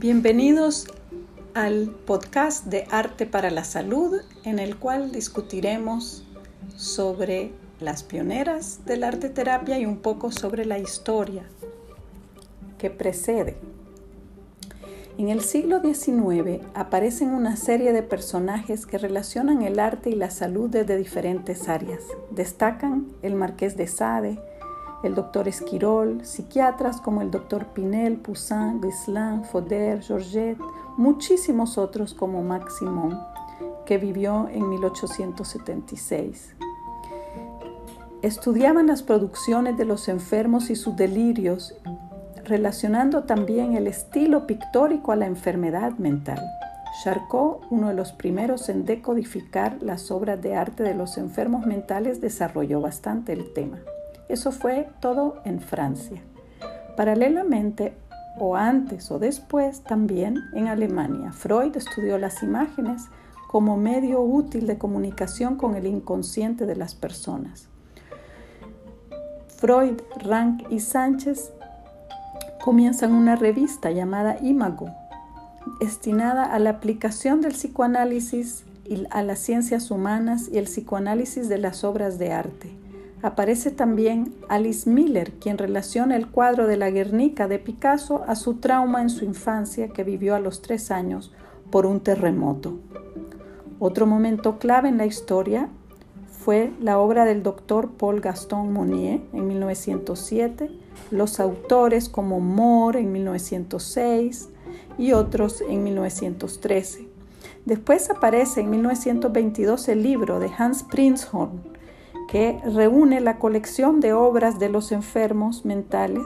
Bienvenidos al podcast de Arte para la Salud, en el cual discutiremos sobre las pioneras del arte terapia y un poco sobre la historia que precede. En el siglo XIX aparecen una serie de personajes que relacionan el arte y la salud desde diferentes áreas. Destacan el Marqués de Sade, el doctor Esquirol, psiquiatras como el doctor Pinel, Poussin, Ghislain, Fauder, Georgette, muchísimos otros como Max que vivió en 1876. Estudiaban las producciones de los enfermos y sus delirios, relacionando también el estilo pictórico a la enfermedad mental. Charcot, uno de los primeros en decodificar las obras de arte de los enfermos mentales, desarrolló bastante el tema. Eso fue todo en Francia. Paralelamente, o antes o después, también en Alemania, Freud estudió las imágenes como medio útil de comunicación con el inconsciente de las personas. Freud, Rank y Sánchez comienzan una revista llamada Imago, destinada a la aplicación del psicoanálisis y a las ciencias humanas y el psicoanálisis de las obras de arte. Aparece también Alice Miller, quien relaciona el cuadro de la Guernica de Picasso a su trauma en su infancia que vivió a los tres años por un terremoto. Otro momento clave en la historia fue la obra del doctor Paul Gaston Monnier en 1907, los autores como Moore en 1906 y otros en 1913. Después aparece en 1922 el libro de Hans Prinzhorn, que reúne la colección de obras de los enfermos mentales,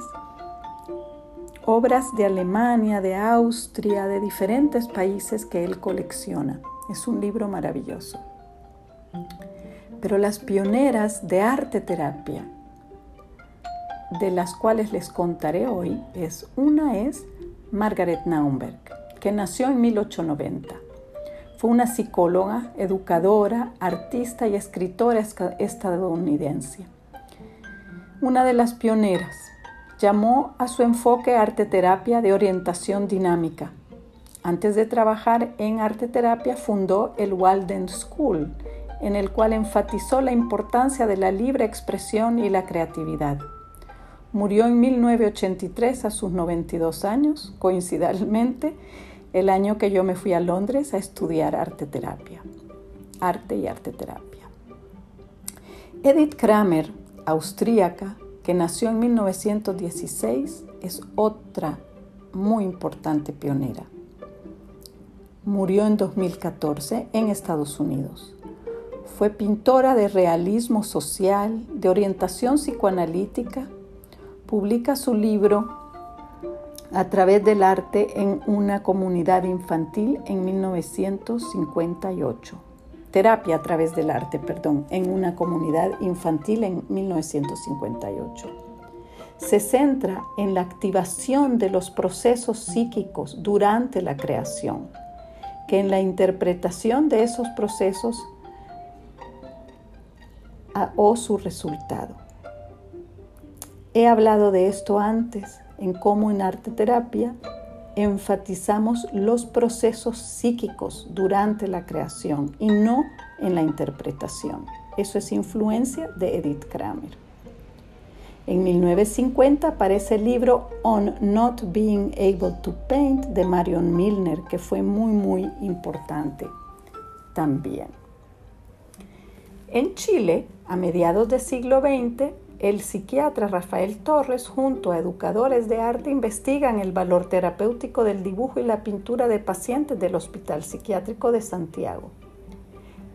obras de Alemania, de Austria, de diferentes países que él colecciona. Es un libro maravilloso. Pero las pioneras de arte terapia, de las cuales les contaré hoy, es una es Margaret Naumberg, que nació en 1890 fue una psicóloga, educadora, artista y escritora estadounidense. Una de las pioneras. Llamó a su enfoque arte terapia de orientación dinámica. Antes de trabajar en arte terapia fundó el Walden School, en el cual enfatizó la importancia de la libre expresión y la creatividad. Murió en 1983 a sus 92 años, coincidentemente, el año que yo me fui a Londres a estudiar arte terapia, arte y arte terapia. Edith Kramer, austríaca, que nació en 1916, es otra muy importante pionera. Murió en 2014 en Estados Unidos. Fue pintora de realismo social, de orientación psicoanalítica. Publica su libro a través del arte en una comunidad infantil en 1958. Terapia a través del arte, perdón, en una comunidad infantil en 1958. Se centra en la activación de los procesos psíquicos durante la creación, que en la interpretación de esos procesos o su resultado. He hablado de esto antes en cómo en arte terapia enfatizamos los procesos psíquicos durante la creación y no en la interpretación. Eso es influencia de Edith Kramer. En 1950 aparece el libro On Not Being Able to Paint de Marion Milner, que fue muy, muy importante también. En Chile, a mediados del siglo XX, el psiquiatra Rafael Torres junto a educadores de arte investigan el valor terapéutico del dibujo y la pintura de pacientes del Hospital Psiquiátrico de Santiago.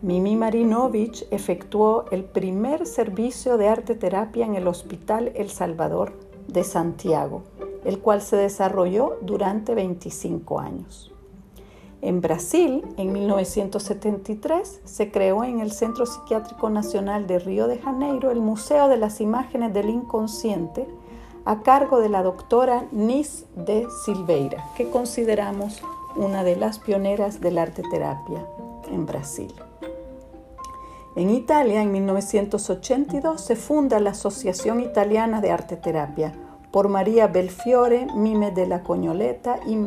Mimi Marinovich efectuó el primer servicio de arte terapia en el Hospital El Salvador de Santiago, el cual se desarrolló durante 25 años. En Brasil, en 1973, se creó en el Centro Psiquiátrico Nacional de Río de Janeiro el Museo de las Imágenes del Inconsciente a cargo de la doctora Nis de Silveira, que consideramos una de las pioneras del arte terapia en Brasil. En Italia, en 1982, se funda la Asociación Italiana de Arte Terapia por María Belfiore, Mime de la Coñoleta y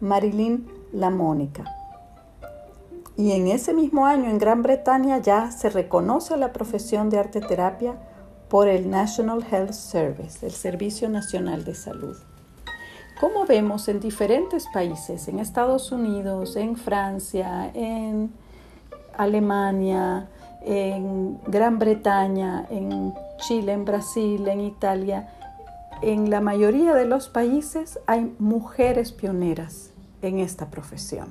Marilyn Lamónica. Y en ese mismo año en Gran Bretaña ya se reconoce la profesión de arte terapia por el National Health Service, el Servicio Nacional de Salud. Como vemos en diferentes países, en Estados Unidos, en Francia, en Alemania, en Gran Bretaña, en Chile, en Brasil, en Italia, en la mayoría de los países hay mujeres pioneras en esta profesión.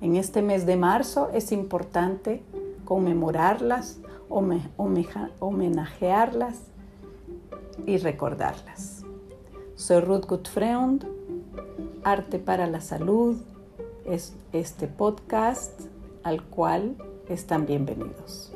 En este mes de marzo es importante conmemorarlas, homenajearlas y recordarlas. Soy Ruth Gutfreund, Arte para la Salud, es este podcast al cual están bienvenidos.